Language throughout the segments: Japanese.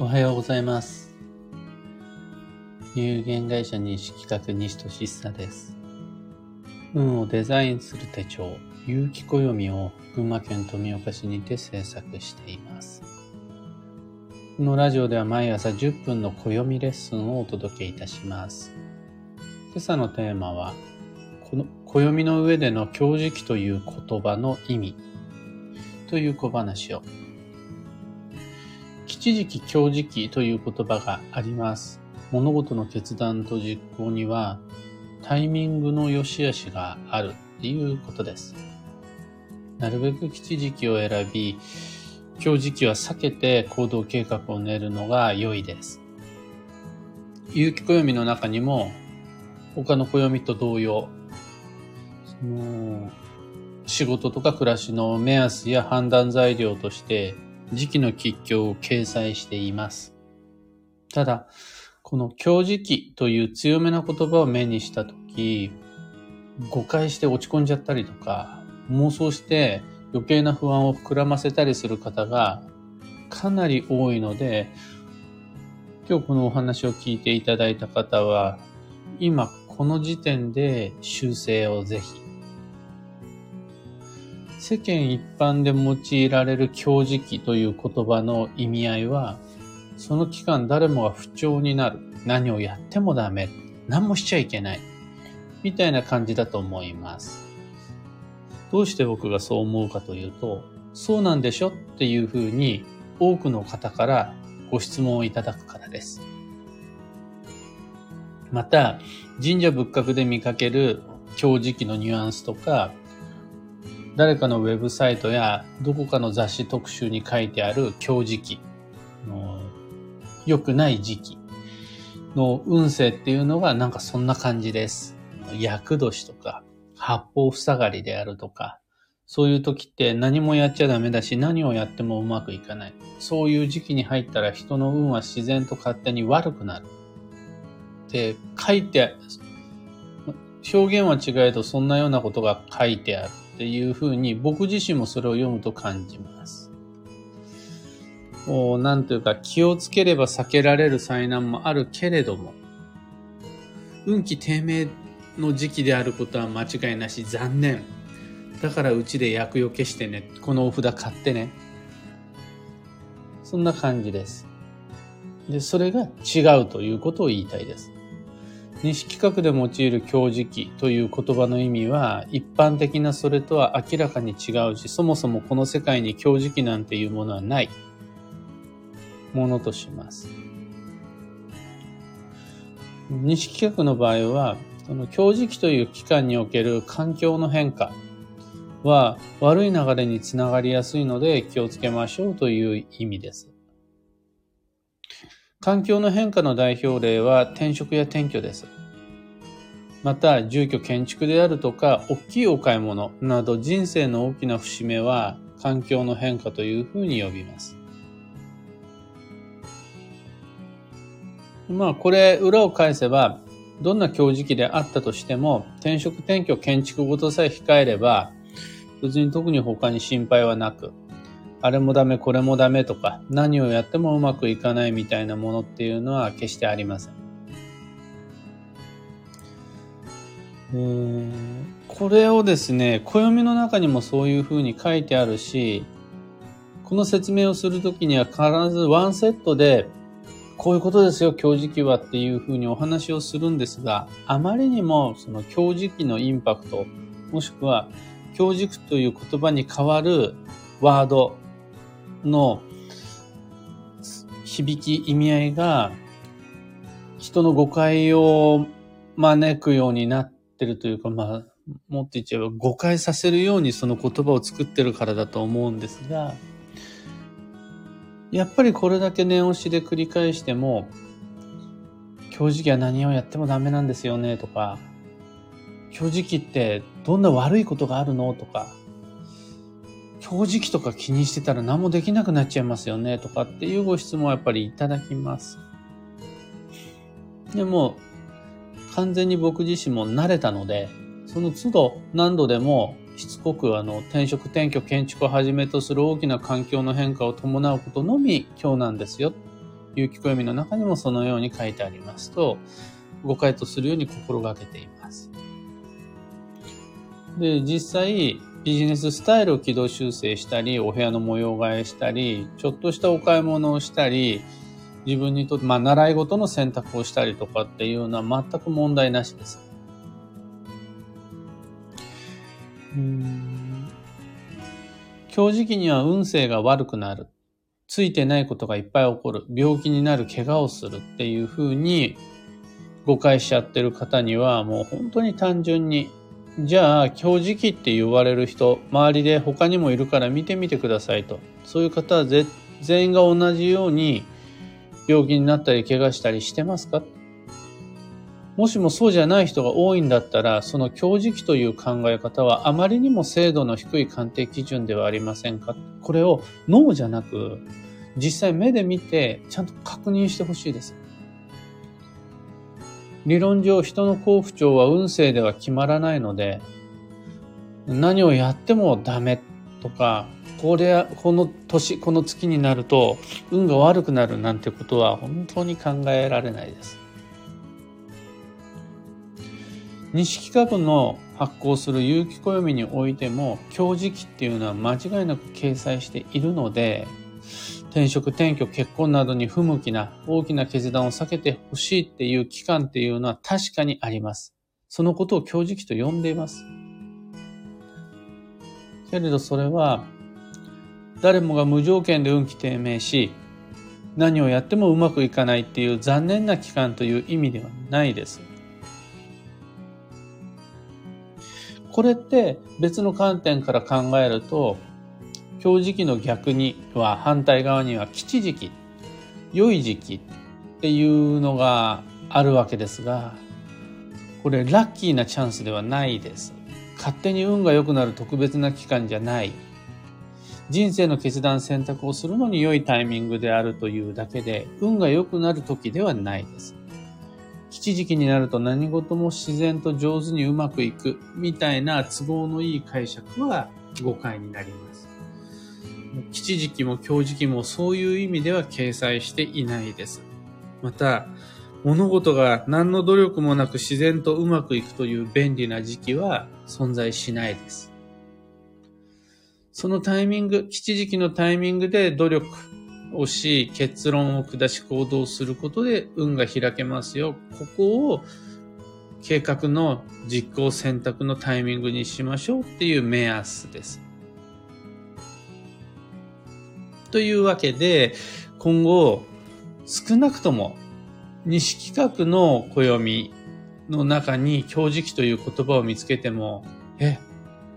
おはようございます。有限会社西企画西俊久です。運をデザインする手帳、有機暦を群馬県富岡市にて制作しています。このラジオでは毎朝10分の暦レッスンをお届けいたします。今朝のテーマは、この暦の上での強磁気という言葉の意味という小話を吉時期、強時期という言葉があります。物事の決断と実行にはタイミングの良し悪しがあるっていうことです。なるべく吉時期を選び、強時期は避けて行動計画を練るのが良いです。有機暦の中にも他の暦と同様、その仕事とか暮らしの目安や判断材料として時期の吉凶を掲載しています。ただ、この強時期という強めな言葉を目にしたとき、誤解して落ち込んじゃったりとか、妄想して余計な不安を膨らませたりする方がかなり多いので、今日このお話を聞いていただいた方は、今この時点で修正をぜひ世間一般で用いられる強磁気という言葉の意味合いは、その期間誰もが不調になる。何をやってもダメ。何もしちゃいけない。みたいな感じだと思います。どうして僕がそう思うかというと、そうなんでしょっていうふうに多くの方からご質問をいただくからです。また、神社仏閣で見かける強磁気のニュアンスとか、誰かのウェブサイトやどこかの雑誌特集に書いてある強時期の良くない時期の運勢っていうのがなんかそんな感じです。厄年とか八方塞がりであるとかそういう時って何もやっちゃダメだし何をやってもうまくいかない。そういう時期に入ったら人の運は自然と勝手に悪くなる。って書いて表現は違えどそんなようなことが書いてある。っていうふうに僕自身もそれを読むと感じます。もうなんというか気をつければ避けられる災難もあるけれども、運気低迷の時期であることは間違いなし残念。だからうちで厄除けしてね。このお札買ってね。そんな感じです。で、それが違うということを言いたいです。西企画で用いる強磁気という言葉の意味は一般的なそれとは明らかに違うし、そもそもこの世界に強磁気なんていうものはないものとします。西企画の場合は、その強磁気という期間における環境の変化は悪い流れにつながりやすいので気をつけましょうという意味です。環境の変化の代表例は転職や転居です。また、住居建築であるとか、大きいお買い物など人生の大きな節目は環境の変化というふうに呼びます。まあ、これ、裏を返せば、どんな強時期であったとしても、転職転居建築ごとさえ控えれば、別に特に他に心配はなく、あれもダメ、これもダメとか、何をやってもうまくいかないみたいなものっていうのは決してありません。えー、これをですね、暦の中にもそういうふうに書いてあるし、この説明をするときには必ずワンセットで、こういうことですよ、強磁気はっていうふうにお話をするんですが、あまりにもその強磁気のインパクト、もしくは強軸という言葉に代わるワードの響き意味合いが人の誤解を招くようになってるというか、まあ、もっと言っちゃえば誤解させるようにその言葉を作ってるからだと思うんですが、やっぱりこれだけ念押しで繰り返しても、強磁気は何をやってもダメなんですよねとか、強磁気ってどんな悪いことがあるの？とか、強磁気とか気にしてたら何もできなくなっちゃいますよねとかっていうご質問はやっぱりいただきます。でも、完全に僕自身も慣れたので、その都度何度でもしつこくあの転職転居建築をはじめとする大きな環境の変化を伴うことのみ今日なんですよ。有機暦の中にもそのように書いてありますと、誤解とするように心がけています。で、実際、ビジネススタイルを軌道修正したり、お部屋の模様替えしたり、ちょっとしたお買い物をしたり、自分にとって、まあ、習い事の選択をしたりとかっていうのは全く問題なしです。うん今日時期には運勢が悪くなる。ついてないことがいっぱい起こる。病気になる、怪我をするっていうふうに誤解しちゃってる方にはもう本当に単純にじゃあ今日時期って言われる人周りで他にもいるから見てみてくださいと。そういう方は全員が同じように病気になったり怪我したりしてますか？もしもそうじゃない人が多いんだったら、その強時期という考え方はあまりにも精度の低い鑑定基準ではありませんか？これを脳じゃなく、実際目で見てちゃんと確認してほしいです。理論上人の幸福長は運勢では決まらないので、何をやってもダメとか、これ、この年、この月になると運が悪くなるなんてことは本当に考えられないです。西企画の発行する有機暦においても、強時期っていうのは間違いなく掲載しているので、転職、転居、結婚などに不向きな大きな決断を避けてほしいっていう期間っていうのは確かにあります。そのことを強時期と呼んでいます。けれどそれは、誰もが無条件で運気低迷し、何をやってもうまくいかないっていう残念な期間という意味ではないです。これって別の観点から考えると、強時期の逆には反対側には吉時期、良い時期っていうのがあるわけですが、これラッキーなチャンスではないです。勝手に運が良くなる特別な期間じゃない。人生の決断選択をするのに良いタイミングであるというだけで、運が良くなる時ではないです。吉時期になると何事も自然と上手にうまくいくみたいな都合のいい解釈は誤解になります。吉時期も強時期もそういう意味では掲載していないです。また、物事が何の努力もなく自然とうまくいくという便利な時期は存在しないです。そのタイミング、吉時期のタイミングで努力、をし、結論を下し行動することで運が開けますよ。ここを計画の実行選択のタイミングにしましょうっていう目安です。というわけで、今後、少なくとも西企画の暦の中に強磁気という言葉を見つけても、え、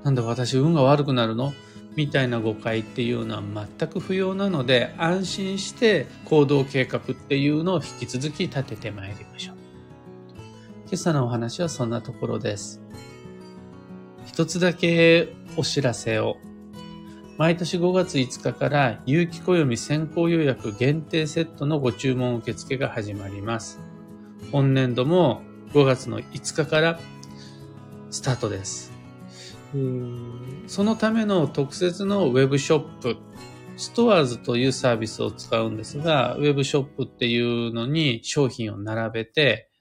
なんだ私運が悪くなるの？みたいな誤解っていうのは全く不要なので安心して行動計画っていうのを引き続き立ててまいりましょう。今朝のお話はそんなところです。一つだけお知らせを。毎年5月5日から有機暦先行予約限定セットのご注文受付が始まります。本年度も5月の5日からスタートです。そのための特設のウェブショップ、ストアーズというサービスを使うんですが、ウェブショップっていうのに商品を並べて、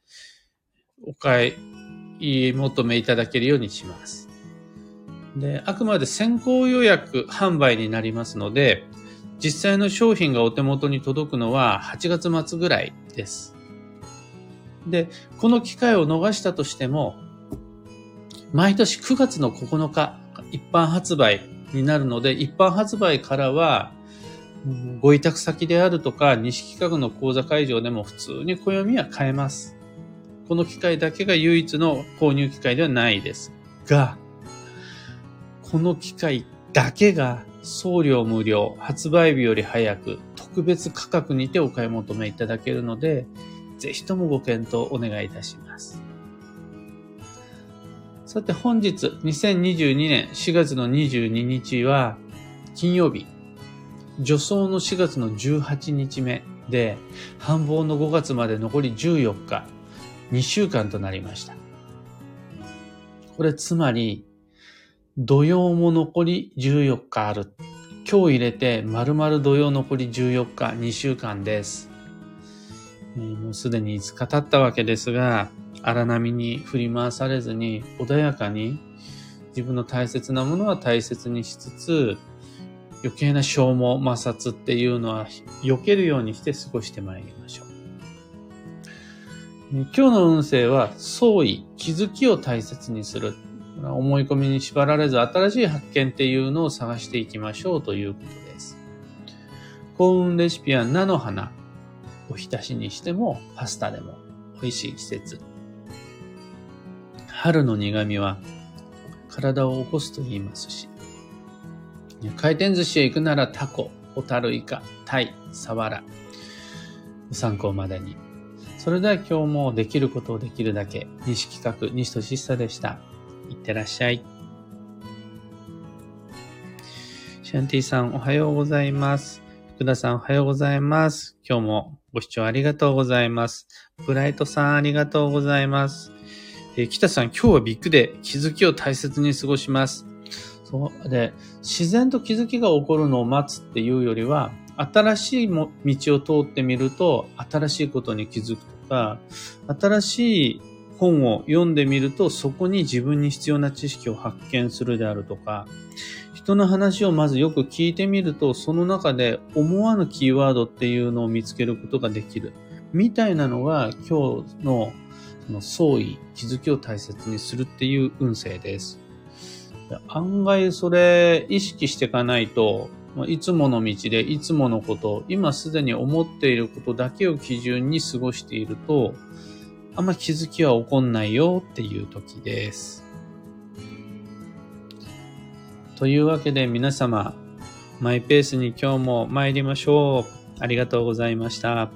お買い求めいただけるようにします。で、あくまで先行予約販売になりますので、実際の商品がお手元に届くのは8月末ぐらいです。で、この機会を逃したとしても、毎年9月の9日、一般発売になるので、一般発売からは、ご委託先であるとか、西企画の講座会場でも普通に暦は買えます。この機会だけが唯一の購入機会ではないです。が、この機会だけが送料無料、発売日より早く、特別価格にてお買い求めいただけるので、ぜひともご検討お願いいたします。さて本日、2022年4月の22日は、金曜日、助走の4月の18日目で、繁忙の5月まで残り14日、2週間となりました。これつまり、土曜も残り14日ある。今日入れて丸々土曜残り14日、2週間です。もうすでに5日経ったわけですが、荒波に振り回されずに穏やかに自分の大切なものは大切にしつつ、余計な消耗、摩擦っていうのは避けるようにして過ごしてまいりましょう。今日の運勢は、創意、気づきを大切にする。思い込みに縛られず、新しい発見っていうのを探していきましょうということです。幸運レシピは菜の花。おひたしにしても、パスタでも美味しい季節。春の苦味は体を起こすと言いますし、回転寿司へ行くならタコ、ホタルイカ、タイ、サワラ。参考までに。それでは今日もできることをできるだけ、西企画、西俊久でした。いってらっしゃい。シャンティさんおはようございます。福田さんおはようございます。今日もご視聴ありがとうございます。ブライトさんありがとうございます。えー北さん今日はビッグで気づきを大切に過ごします。そうで、自然と気づきが起こるのを待つっていうよりは、新しいも道を通ってみると、新しいことに気づくとか、新しい本を読んでみると、そこに自分に必要な知識を発見するであるとか、人の話をまずよく聞いてみると、その中で思わぬキーワードっていうのを見つけることができる。みたいなのが今日のその創意、気づきを大切にするっていう運勢です。案外それ意識していかないと、いつもの道でいつものこと、今すでに思っていることだけを基準に過ごしていると、あんま気づきは起こんないよっていう時です。というわけで皆様、マイペースに今日も参りましょう。ありがとうございました。